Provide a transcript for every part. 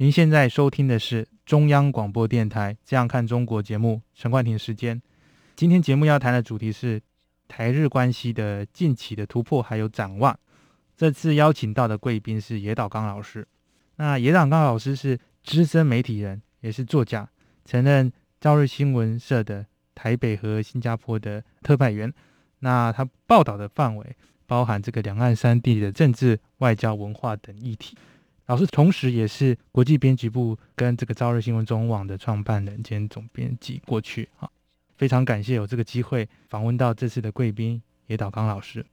您现在收听的是中央广播电台《这样看中国》节目，陈冠廷时间。今天节目要谈的主题是台日关系的近期的突破还有展望。这次邀请到的贵宾是野岛刚老师。那野岛刚老师是资深媒体人，也是作家，曾任朝日新闻社的台北和新加坡的特派员。那他报道的范围。包含这个两岸三地的政治、外交、文化等议题。老师同时也是国际编辑部跟这个朝日新闻中文网的创办人兼总编辑。过去啊，非常感谢有这个机会访问到这次的贵宾野岛刚老师。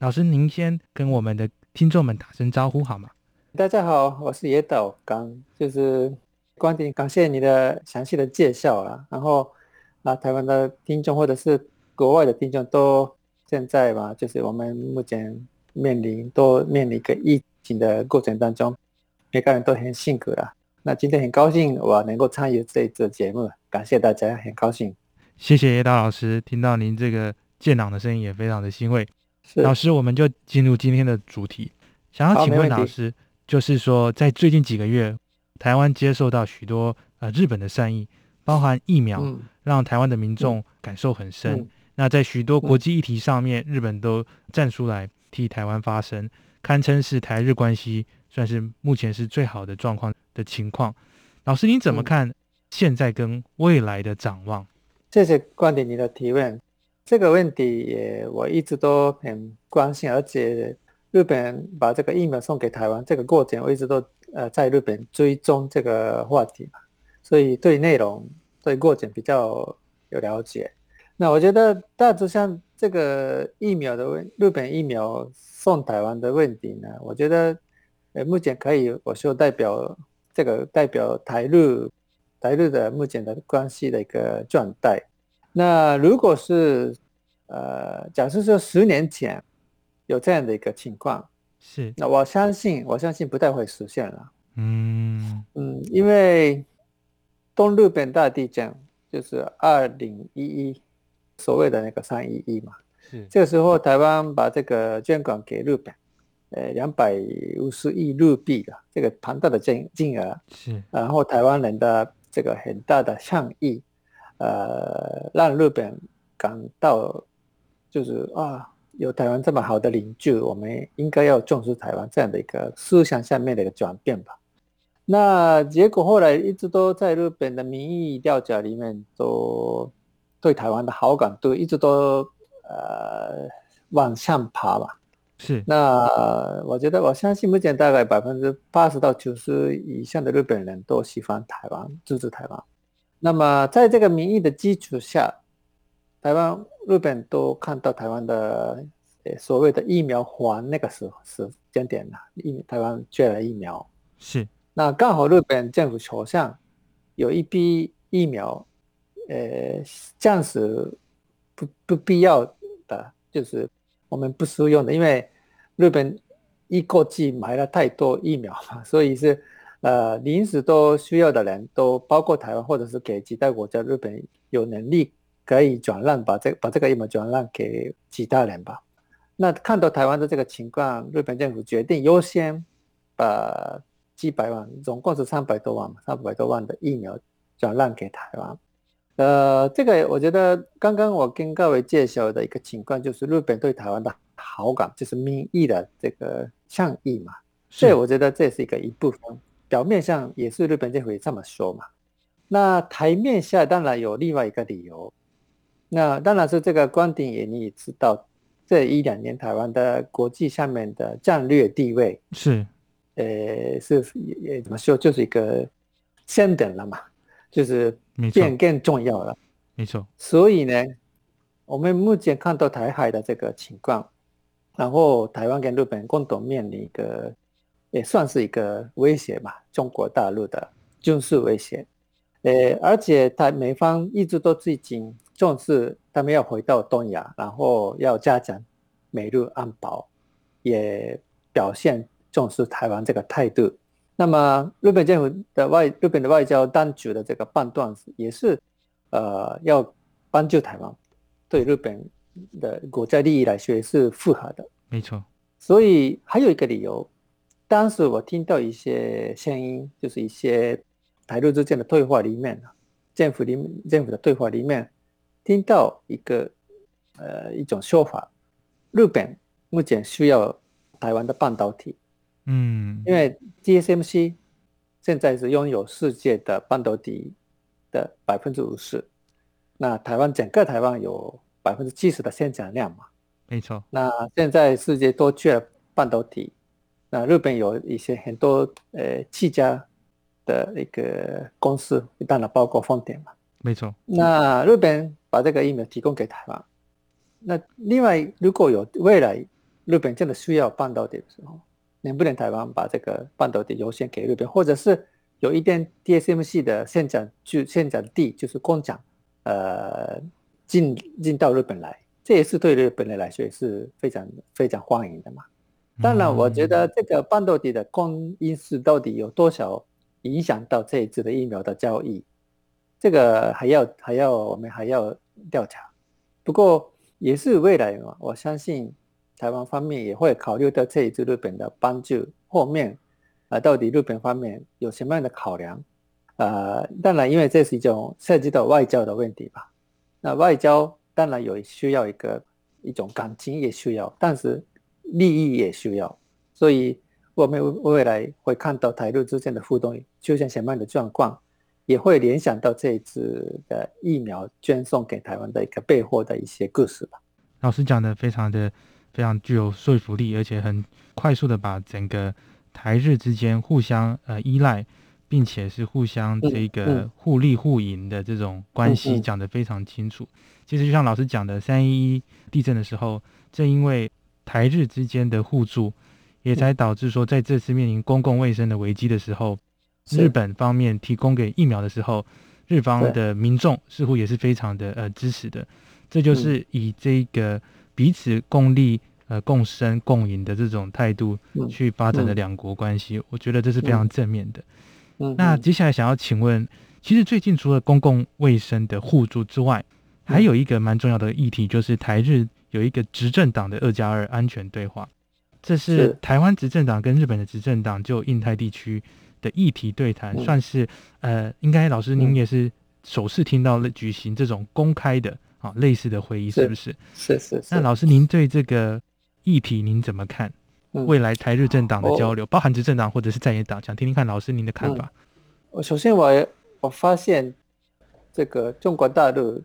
老师，您先跟我们的听众们打声招呼好吗？大家好，我是野岛刚，就是观点，感谢你的详细的介绍啊。然后啊，台湾的听众或者是国外的听众都。现在吧，就是我们目前面临都面临一个疫情的过程当中，每个人都很辛苦了。那今天很高兴我能够参与这一次节目，感谢大家，很高兴。谢谢叶达老师，听到您这个健朗的声音也非常的欣慰。老师，我们就进入今天的主题，想要请问老师，就是说在最近几个月，台湾接受到许多呃日本的善意，包含疫苗，让台湾的民众感受很深。那在许多国际议题上面，日本都站出来替台湾发声，堪称是台日关系算是目前是最好的状况的情况。老师，你怎么看现在跟未来的展望？谢谢观点你的提问，这个问题也我一直都很关心，而且日本把这个疫苗送给台湾这个过程，我一直都呃在日本追踪这个话题嘛，所以对内容对过程比较有了解。那我觉得大致上这个疫苗的问，日本疫苗送台湾的问题呢，我觉得，呃，目前可以我说代表这个代表台日台日的目前的关系的一个状态。那如果是呃，假设说十年前有这样的一个情况，是，那我相信我相信不太会实现了。嗯嗯，因为东日本大地震就是二零一一。所谓的那个三一一嘛，是这个时候台湾把这个捐款给日本，呃，两百五十亿日币的这个庞大的金金额，是，然后台湾人的这个很大的善意，呃，让日本感到就是啊，有台湾这么好的邻居，我们应该要重视台湾这样的一个思想下面的一个转变吧。那结果后来一直都在日本的民意调查里面都。对台湾的好感度一直都呃往上爬吧，是。那我觉得我相信目前大概百分之八十到九十以上的日本人都喜欢台湾，支持台湾。那么在这个民意的基础下，台湾、日本都看到台湾的所谓的疫苗还那个时时间点了，疫台湾缺了疫苗，是。那刚好日本政府手上有一批疫苗。呃，这样子不不必要的，就是我们不适用的，因为日本一国际买了太多疫苗嘛，所以是呃临时都需要的人都包括台湾或者是给其他国家，日本有能力可以转让，把这把这个疫苗转让给其他人吧。那看到台湾的这个情况，日本政府决定优先把几百万，总共是三百多万嘛，三百多万的疫苗转让给台湾。呃，这个我觉得刚刚我跟各位介绍的一个情况，就是日本对台湾的好感，就是民意的这个倡议嘛。所以我觉得这是一个一部分，表面上也是日本政府这么说嘛。那台面下当然有另外一个理由，那当然是这个观点也你也知道，这一两年台湾的国际上面的战略地位是，呃，是也怎么说，就是一个先等了嘛。就是变更重要了，没错。所以呢，我们目前看到台海的这个情况，然后台湾跟日本共同面临一个，也算是一个威胁吧，中国大陆的军事威胁。呃，而且台美方一直都最近重视他们要回到东亚，然后要加强美日安保，也表现重视台湾这个态度。那么日本政府的外日本的外交当局的这个判断也是，呃，要帮助台湾，对日本的国家利益来说是符合的。没错。所以还有一个理由，当时我听到一些声音，就是一些。台日之间的对话里面，政府里政府的对话里面，听到一个呃一种说法，日本目前需要台湾的半导体，嗯，因为 TSMC 现在是拥有世界的半导体的百分之五十，那台湾整个台湾有百分之七十的生产量嘛，没错。那现在世界都缺半导体，那日本有一些很多呃七家。的一个公司，当然包括丰田嘛，没错。那日本把这个疫苗提供给台湾，那另外如果有未来日本真的需要半导体的时候，能不能台湾把这个半导体优先给日本，或者是有一点 TSMC 的现场就现场地就是工厂，呃，进进到日本来，这也是对日本人来说也是非常非常欢迎的嘛。当然，我觉得这个半导体的供应是到底有多少？影响到这一次的疫苗的交易，这个还要还要我们还要调查。不过也是未来嘛，我相信台湾方面也会考虑到这一次日本的帮助。后面啊，到底日本方面有什么样的考量？呃，当然，因为这是一种涉及到外交的问题吧。那外交当然有需要一个一种感情也需要，但是利益也需要，所以。我们未来会看到台陆之间的互动出现什么样的状况，也会联想到这一次的疫苗捐送给台湾的一个背后的一些故事吧。老师讲的非常的非常具有说服力，而且很快速的把整个台日之间互相呃依赖，并且是互相这个互利互赢的这种关系讲得非常清楚。其实就像老师讲的，三一一地震的时候，正因为台日之间的互助。也才导致说，在这次面临公共卫生的危机的时候，日本方面提供给疫苗的时候，日方的民众似乎也是非常的呃支持的。这就是以这个彼此共利、呃共生共赢的这种态度去发展的两国关系。我觉得这是非常正面的。那接下来想要请问，其实最近除了公共卫生的互助之外，还有一个蛮重要的议题，就是台日有一个执政党的二加二安全对话。这是台湾执政党跟日本的执政党就印太地区的议题对谈，算是呃，应该老师您也是首次听到了举行这种公开的啊类似的会议，是不是？是是。那老师您对这个议题您怎么看？未来台日政党的交流，包含执政党或者是在野党，想听听看老师您的看法。我首先我我发现这个中国大陆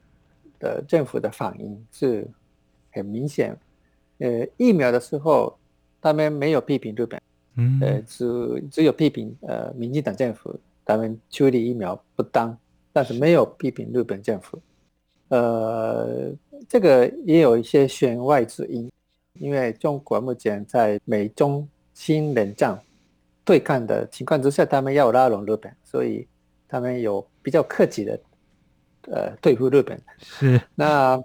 的政府的反应是很明显，呃，疫苗的时候。他们没有批评日本，嗯，呃，只只有批评呃民进党政府他们处理疫苗不当，但是没有批评日本政府，呃，这个也有一些弦外之音，因为中国目前在美中新冷战对抗的情况之下，他们要拉拢日本，所以他们有比较客气的呃对付日本，是那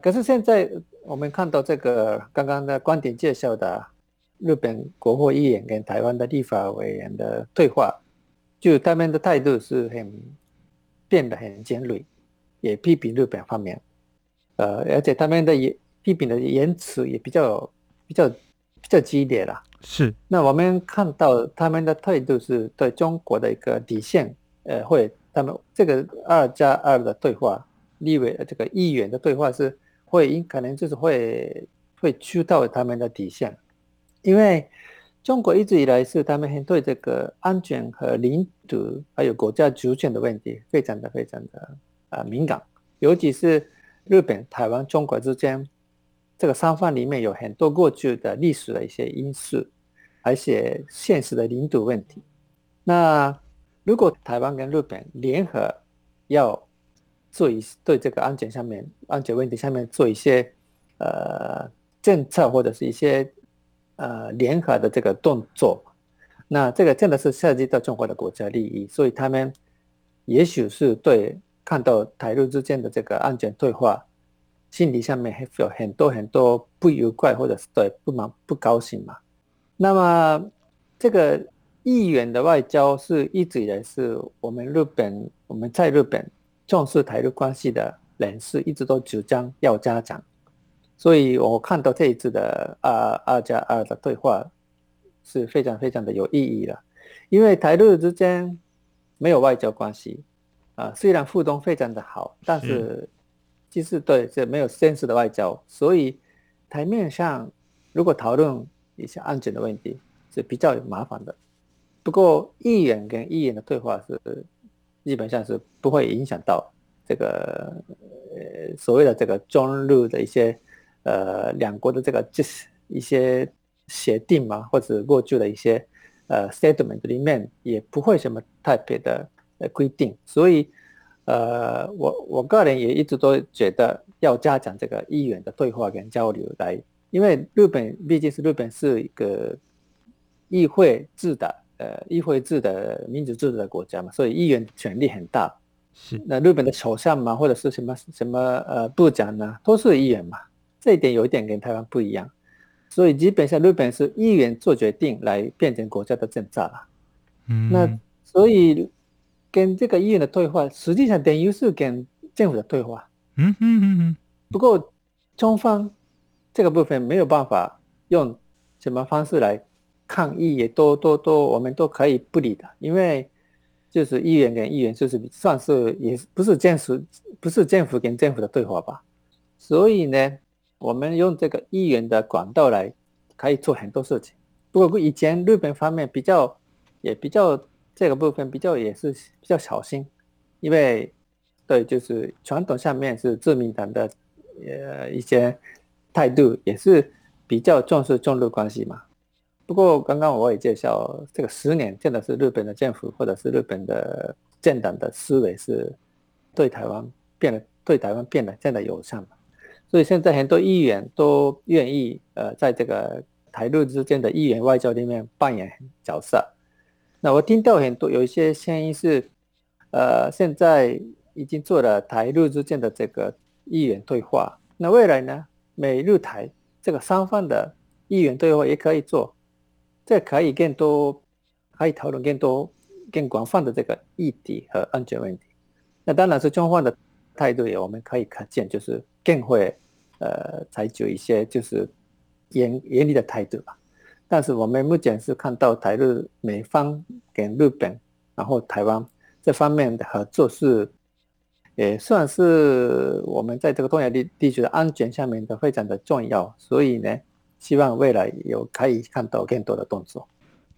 可是现在我们看到这个刚刚的观点介绍的。日本国会议员跟台湾的立法委员的对话，就他们的态度是很变得很尖锐，也批评日本方面，呃，而且他们的言批评的言辞也比较比较比较激烈了。是，那我们看到他们的态度是对中国的一个底线，呃，会他们这个二加二的对话，立委这个议员的对话是会可能就是会会触到他们的底线。因为中国一直以来是他们很对这个安全和领土还有国家主权的问题非常的非常的啊敏感，尤其是日本、台湾、中国之间这个三方里面有很多过去的历史的一些因素，而且现实的领土问题。那如果台湾跟日本联合要做一对这个安全上面安全问题上面做一些呃政策或者是一些。呃，联合的这个动作，那这个真的是涉及到中国的国家利益，所以他们也许是对看到台日之间的这个安全对话，心理上面还有很多很多不愉快，或者是对不满不高兴嘛。那么这个议员的外交是一直以来是我们日本我们在日本重视台日关系的人士一直都主张要加强，所以我看到这一次的二二加二的对话。是非常非常的有意义了，因为台日之间没有外交关系啊，虽然互动非常的好，但是其实对这没有现实的外交，所以台面上如果讨论一些安全的问题是比较麻烦的。不过议员跟议员的对话是基本上是不会影响到这个呃所谓的这个中日的一些呃两国的这个就是一些。协定嘛，或者过去的一些呃 statement 里面也不会什么特别的呃规定，所以呃我我个人也一直都觉得要加强这个议员的对话跟交流来，因为日本毕竟是日本是一个议会制的呃议会制的民主制度的国家嘛，所以议员权力很大。是那日本的首相嘛，或者是什么什么呃部长呢，都是议员嘛，这一点有一点跟台湾不一样。所以基本上日本是议员做决定来变成国家的政策了。嗯，那所以跟这个议员的对话，实际上等于是跟政府的对话。嗯嗯嗯嗯。不过中方这个部分没有办法用什么方式来抗议，也都都都我们都可以不理的，因为就是议员跟议员就是算是也不是政府不是政府跟政府的对话吧。所以呢。我们用这个议员的管道来，可以做很多事情。不过以前日本方面比较，也比较这个部分比较也是比较小心，因为对，就是传统上面是自民党的呃一些态度也是比较重视中日关系嘛。不过刚刚我也介绍，这个十年真的是日本的政府或者是日本的政党的思维是对台湾变得对台湾变得真的友善嘛。所以现在很多议员都愿意，呃，在这个台日之间的议员外交里面扮演角色。那我听到很多有一些声音是，呃，现在已经做了台日之间的这个议员对话。那未来呢，美日台这个双方的议员对话也可以做，这可以更多，可以讨论更多、更广泛的这个议题和安全问题。那当然是中方的态度也我们可以可见，就是更会。呃，采取一些就是严严厉的态度吧。但是我们目前是看到台日美方跟日本，然后台湾这方面的合作是，也算是我们在这个东亚地地区的安全下面的非常的重要。所以呢，希望未来有可以看到更多的动作。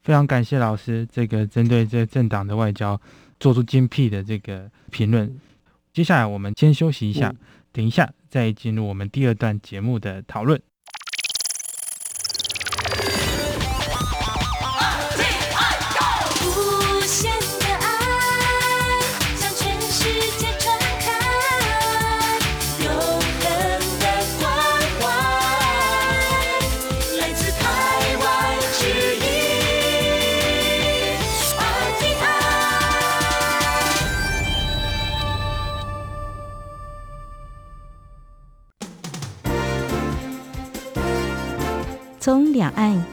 非常感谢老师这个针对这政党的外交做出精辟的这个评论。接下来我们先休息一下，等一下。再进入我们第二段节目的讨论。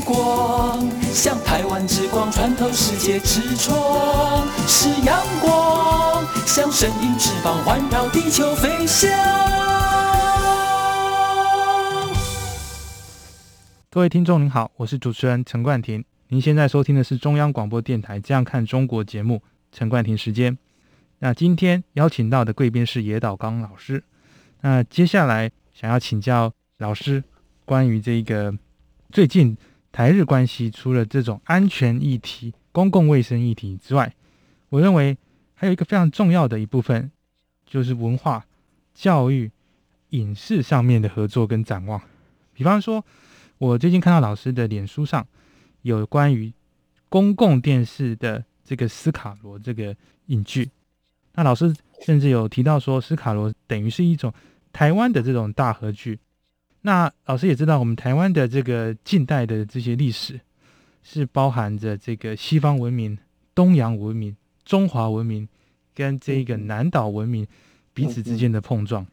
光。向台湾之光穿透世界之窗，是阳光，像神鹰翅膀环绕地球飞翔。各位听众您好，我是主持人陈冠廷，您现在收听的是中央广播电台《这样看中国》节目，陈冠廷时间。那今天邀请到的贵宾是野岛刚老师。那接下来想要请教老师关于这个最近台日关系，除了这种安全议题、公共卫生议题之外，我认为还有一个非常重要的一部分，就是文化、教育、影视上面的合作跟展望。比方说，我最近看到老师的脸书上有关于公共电视的这个斯卡罗这个影剧。那老师甚至有提到说，斯卡罗等于是一种台湾的这种大合剧。那老师也知道，我们台湾的这个近代的这些历史，是包含着这个西方文明、东洋文明、中华文明跟这个南岛文明彼此之间的碰撞。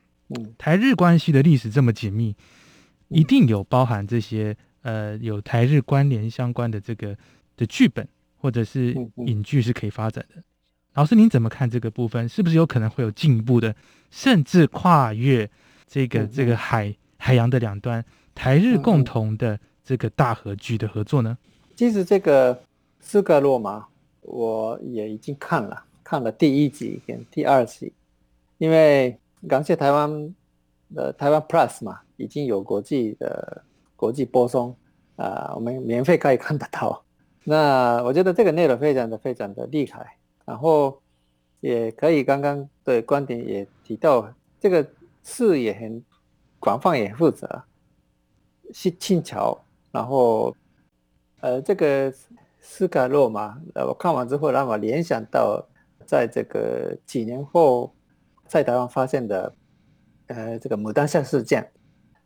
台日关系的历史这么紧密，一定有包含这些呃有台日关联相关的这个的剧本或者是影剧是可以发展的。老师，您怎么看这个部分？是不是有可能会有进一步的，甚至跨越这个这个海海洋的两端，台日共同的这个大合剧的合作呢？其实这个斯格洛嘛，我也已经看了，看了第一集跟第二集，因为感谢台湾的台湾 Plus 嘛，已经有国际的国际播送啊，我们免费可以看得到。那我觉得这个内容非常的非常的厉害。然后也可以，刚刚的观点也提到，这个视野很广泛，也负责，是轻巧。然后，呃，这个斯卡洛嘛，呃，我看完之后让我联想到，在这个几年后在台湾发现的，呃，这个牡丹社事件。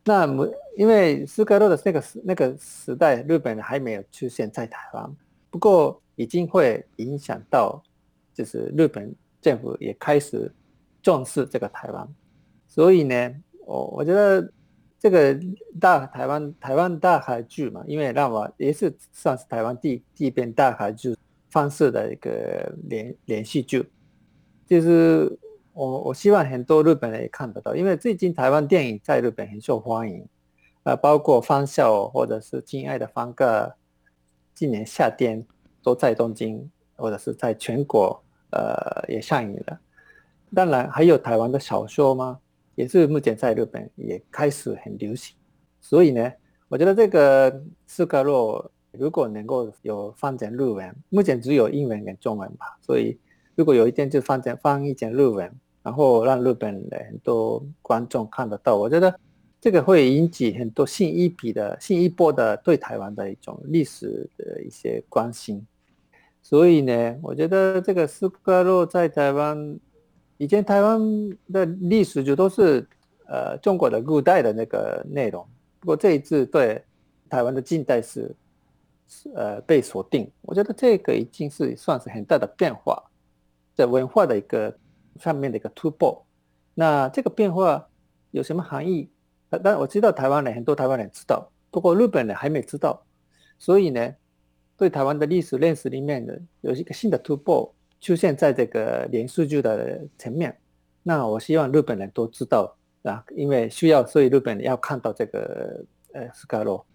那牡，因为斯卡洛的那个时那个时代，日本还没有出现在台湾，不过已经会影响到。就是日本政府也开始重视这个台湾，所以呢，我我觉得这个大台湾台湾大海剧嘛，因为让我也是算是台湾第第一遍大海剧方式的一个连连续剧，就是我我希望很多日本人也看得到，因为最近台湾电影在日本很受欢迎，啊，包括《方笑》或者是《亲爱的方哥》，今年夏天都在东京或者是在全国。呃，也上映了。当然，还有台湾的小说吗？也是目前在日本也开始很流行。所以呢，我觉得这个斯格洛如果能够有翻成日文，目前只有英文跟中文吧。所以，如果有一天就翻成翻译成日文，然后让日本的很多观众看得到，我觉得这个会引起很多新一笔的新一波的对台湾的一种历史的一些关心。所以呢，我觉得这个斯格洛在台湾，以前台湾的历史就都是呃中国的古代的那个内容。不过这一次对台湾的近代史，呃被锁定，我觉得这个已经是算是很大的变化，在文化的一个上面的一个突破。那这个变化有什么含义？但我知道台湾人很多台湾人知道，不过日本人还没知道。所以呢。对台湾的历史认识里面的有一个新的突破出现在这个连续剧的层面，那我希望日本人都知道啊，因为需要，所以日本人要看到这个呃斯卡洛，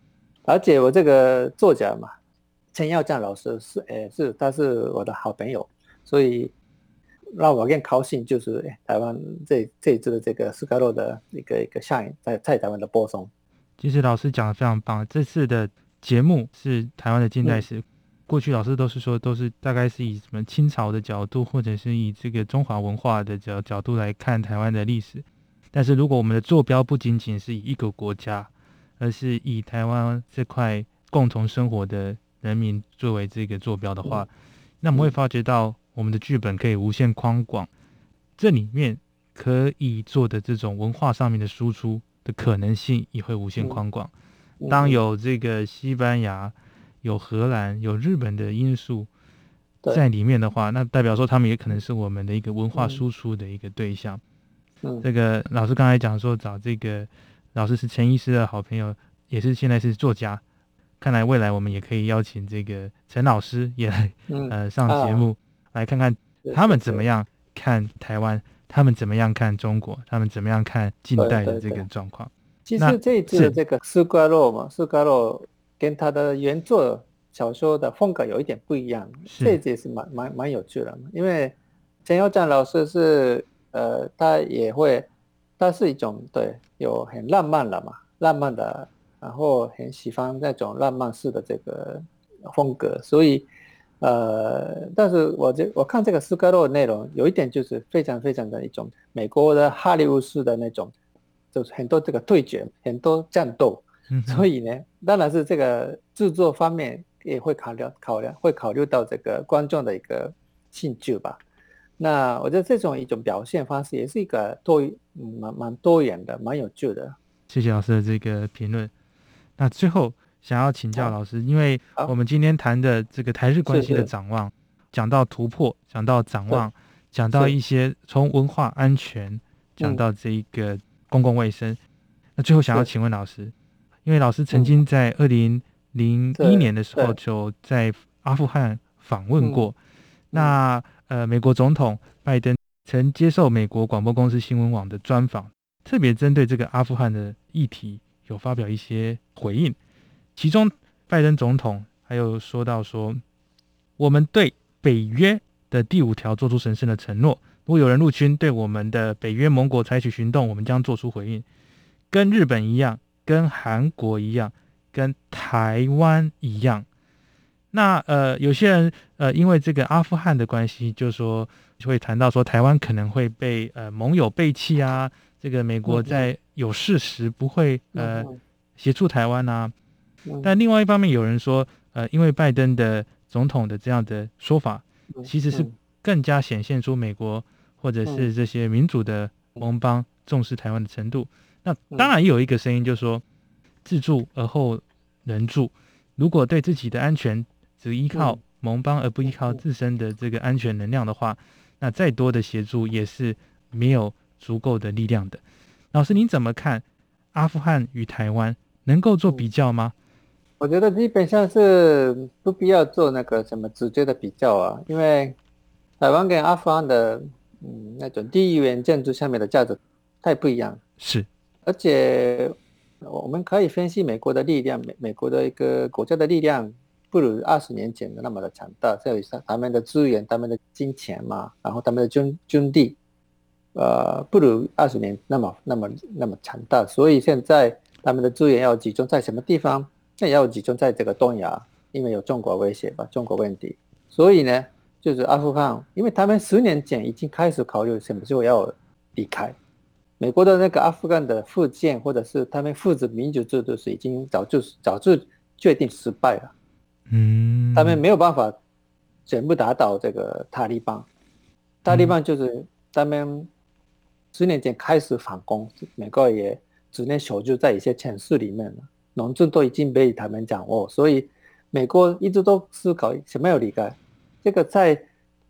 而且我这个作家嘛，陈耀将老师是诶是他是我的好朋友，所以让我更高兴就是台湾这这一次的这个斯卡洛的一个一个下映在在台湾的播送。其实老师讲的非常棒，这次的。节目是台湾的近代史，过去老师都是说都是大概是以什么清朝的角度，或者是以这个中华文化的角角度来看台湾的历史。但是如果我们的坐标不仅仅是以一个国家，而是以台湾这块共同生活的人民作为这个坐标的话，那我们会发觉到我们的剧本可以无限宽广，这里面可以做的这种文化上面的输出的可能性也会无限宽广。当有这个西班牙、有荷兰、有日本的因素在里面的话，那代表说他们也可能是我们的一个文化输出的一个对象。这个老师刚才讲说找这个老师是陈医师的好朋友，也是现在是作家，看来未来我们也可以邀请这个陈老师也来嗯，呃上节目，来看看他们怎么样看台湾，他们怎么样看中国，他们怎么样看近代的这个状况。那其实这一次这个斯瓜洛嘛，斯瓜洛跟他的原作小说的风格有一点不一样，是这一节是蛮蛮蛮有趣的。因为陈耀战老师是呃，他也会，他是一种对有很浪漫的嘛，浪漫的，然后很喜欢那种浪漫式的这个风格，所以呃，但是我这我看这个斯科洛的内容有一点就是非常非常的一种美国的哈利坞式的那种。就是很多这个对决，很多战斗，嗯，所以呢，当然是这个制作方面也会考量考量，会考虑到这个观众的一个兴趣吧。那我觉得这种一种表现方式也是一个多嗯蛮蛮多元的，蛮有趣的。谢谢老师的这个评论。那最后想要请教老师，因为我们今天谈的这个台日关系的展望，讲到突破，讲到展望，讲到一些从文化安全讲嗯到这一个公共卫生。那最后想要请问老师，因为老师曾经在二零零一年的时候就在阿富汗访问嗯。过，那呃，美国总统拜登曾接受美国广播公司新闻网的专访，特别针对这个阿富汗的议题有发表一些回应。其中，拜登总统还有说到说，我们对北约的第五条做出神圣的承诺，如果有人入侵对我们的北约盟国采取行动，我们将做出回应，跟日本一样，跟韩国一样，跟台湾一样。那呃，有些人呃，因为这个阿富汗的关系，就说就会谈到说台湾可能会被呃盟友背弃啊，这个美国在有事时不会呃嗯协助台湾啊。嗯但另外一方面，有人说呃，因为拜登的总统的这样的说法，嗯其实是嗯更加显现出美国或者是这些民主的盟邦重视台湾的程度。那当然也有一个声音，就是说自助而后人助，如果对自己的安全只依靠嗯盟邦而不依靠自身的这个安全能量的话，那再多的协助也是没有足够的力量的。老师，您怎么看阿富汗与台湾能够做比较吗？我觉得基本上是不必要做那个什么直接的比较啊，因为台湾跟阿富汗的嗯那种地缘建筑下面的价值太不一样，是，而且我们可以分析美国的力量，美美国的一个国家的力量不如二十年前的那么的强大，在于他们的资源、他们的金钱嘛，然后他们的军军力，呃，不如二十年那么那么那么强大，所以现在他们的资源要集中在什么地方？那也要集中在这个东亚，因为有中国威胁吧，中国问题，所以呢，就是阿富汗，因为他们十年前已经开始考虑什么时候要离开。美国的那个阿富汗的复建，或者是他们复制民主制度是已经早就早就决定失败了，嗯，他们没有办法全部打倒这个塔利班。塔利班就是他们十年前开始反攻，美国也只能守住在一些城市里面了，农村都已经被他们掌握，所以美国一直都思考什么要离开。这个在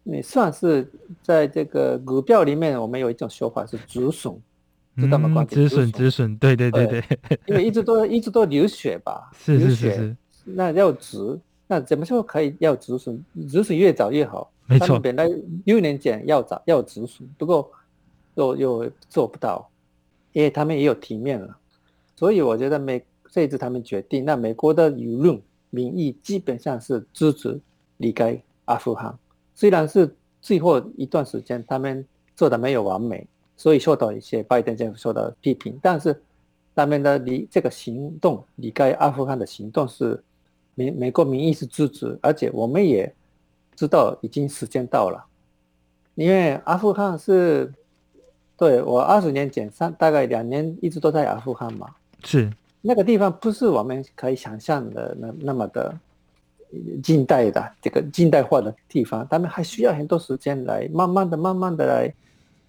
你算是在这个股票里面，我们有一种说法是止损，知道吗？止损止损，对对对对对，因为一直都一直都流血吧，是是是是，那要止，那怎么时候可以要止损？止损越早越好。没错他们，本来六年前要早要止损，不过又又做不到，因为他们也有体面了，所以我觉得美这一次他们决定，那美国的舆论民意基本上是支持离开阿富汗，虽然是最后一段时间他们做的没有完美，所以受到一些拜登政府受到批评，但是他们的离这个行动离开阿富汗的行动是美美国民意是支持，而且我们也知道已经时间到了，因为阿富汗是对我二十年前三大概两年一直都在阿富汗嘛，是。那个地方不是我们可以想象的那那么的近代的这个近代化的地方，他们还需要很多时间来慢慢的、慢慢的来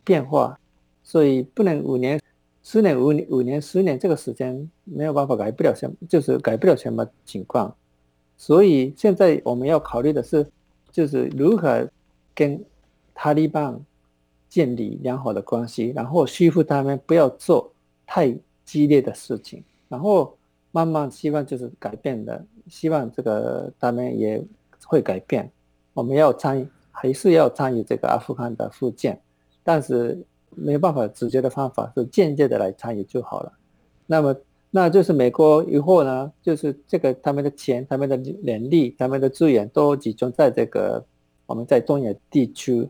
变化，所以不能五年、十年、五年、五年、十年这个时间没有办法改不了什么，就是改不了什么情况。所以现在我们要考虑的是，就是如何跟塔利班建立良好的关系，然后说服他们不要做太激烈的事情，然后慢慢希望就是改变的，希望这个他们也会改变。我们要参与，还是要参与这个阿富汗的复建，但是没有办法直接的方法是间接的来参与就好了。那么，那就是美国以后呢，就是这个他们的钱、他们的人力、他们的资源都集中在这个我们在东亚地区，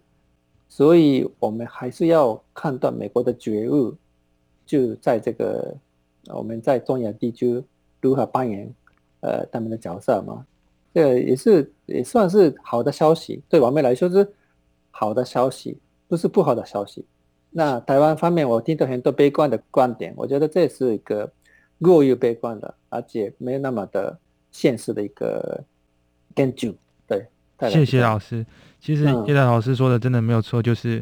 所以我们还是要看到美国的觉悟，就在这个我们在东亚地区如何扮演呃他们的角色嘛。这也是也算是好的消息，对我们来说是好的消息，不是不好的消息。那台湾方面，我听到很多悲观的观点，我觉得这是一个过于悲观的，而且没有那么的现实的一个根据。对，谢谢老师。其实叶大老师说的真的没有错，就是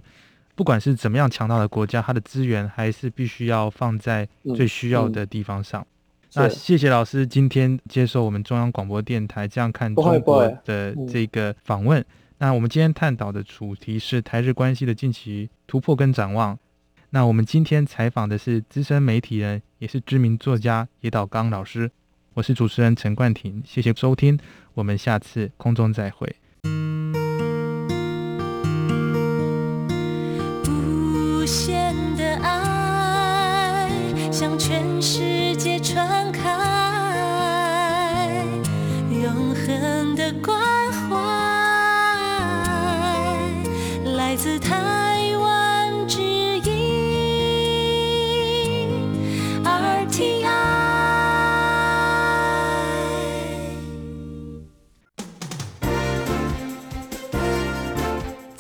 不管是怎么样强大的国家，它的资源还是必须要放在最需要的地方上。那谢谢老师今天接受我们中央广播电台这样看中国的这个访问。那我们今天探讨的主题是台日关系的近期突破跟展望。那我们今天采访的是资深媒体人，也是知名作家野岛刚老师。我是主持人陈冠廷，谢谢收听，我们下次空中再会。无限的爱向全世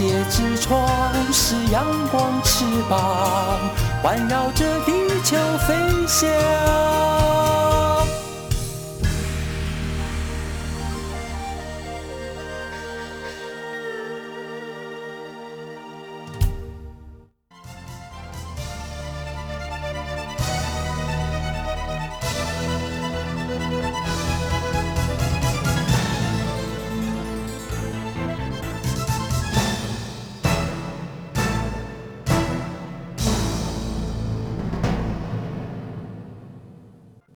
界之窗；是阳光，翅膀环绕着地球飞翔。